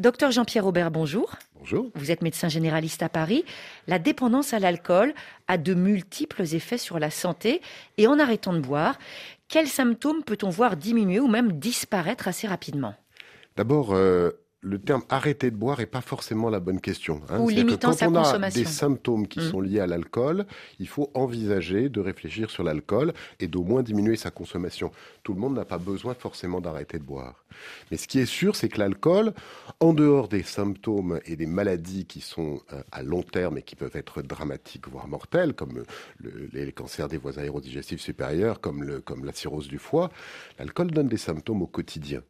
Docteur Jean-Pierre Aubert, bonjour. Bonjour. Vous êtes médecin généraliste à Paris. La dépendance à l'alcool a de multiples effets sur la santé et en arrêtant de boire, quels symptômes peut-on voir diminuer ou même disparaître assez rapidement? D'abord, euh, le terme arrêter de boire n'est pas forcément la bonne question. Hein. Ou limitant sa consommation. Quand on a des symptômes qui mmh. sont liés à l'alcool, il faut envisager de réfléchir sur l'alcool et d'au moins diminuer sa consommation. Tout le monde n'a pas besoin forcément d'arrêter de boire. Mais ce qui est sûr, c'est que l'alcool, en dehors des symptômes et des maladies qui sont euh, à long terme et qui peuvent être dramatiques, voire mortelles, comme le, les cancers des voies aérodigestifs supérieures, comme, le, comme la cirrhose du foie, l'alcool donne des symptômes au quotidien.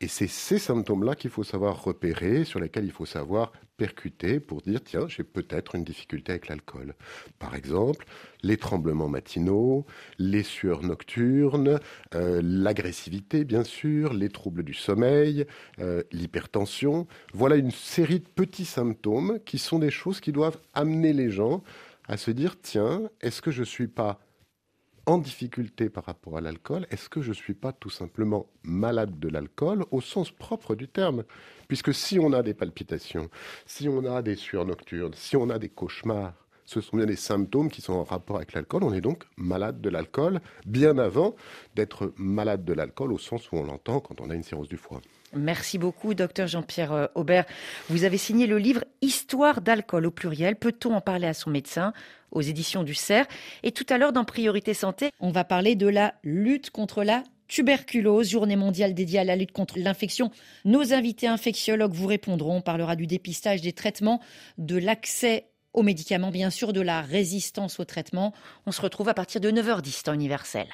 Et c'est ces symptômes-là qu'il faut savoir repérer, sur lesquels il faut savoir percuter pour dire, tiens, j'ai peut-être une difficulté avec l'alcool. Par exemple, les tremblements matinaux, les sueurs nocturnes, euh, l'agressivité, bien sûr, les troubles du sommeil, euh, l'hypertension. Voilà une série de petits symptômes qui sont des choses qui doivent amener les gens à se dire, tiens, est-ce que je ne suis pas en difficulté par rapport à l'alcool, est-ce que je ne suis pas tout simplement malade de l'alcool au sens propre du terme? Puisque si on a des palpitations, si on a des sueurs nocturnes, si on a des cauchemars, ce sont bien des symptômes qui sont en rapport avec l'alcool. On est donc malade de l'alcool bien avant d'être malade de l'alcool au sens où on l'entend quand on a une cirrhose du foie. Merci beaucoup, docteur Jean-Pierre euh, Aubert. Vous avez signé le livre Histoire d'alcool au pluriel. Peut-on en parler à son médecin aux éditions du CERF? Et tout à l'heure, dans Priorité Santé, on va parler de la lutte contre la tuberculose, journée mondiale dédiée à la lutte contre l'infection. Nos invités infectiologues vous répondront. On parlera du dépistage des traitements, de l'accès aux médicaments, bien sûr, de la résistance au traitement. On se retrouve à partir de 9h10 temps universel.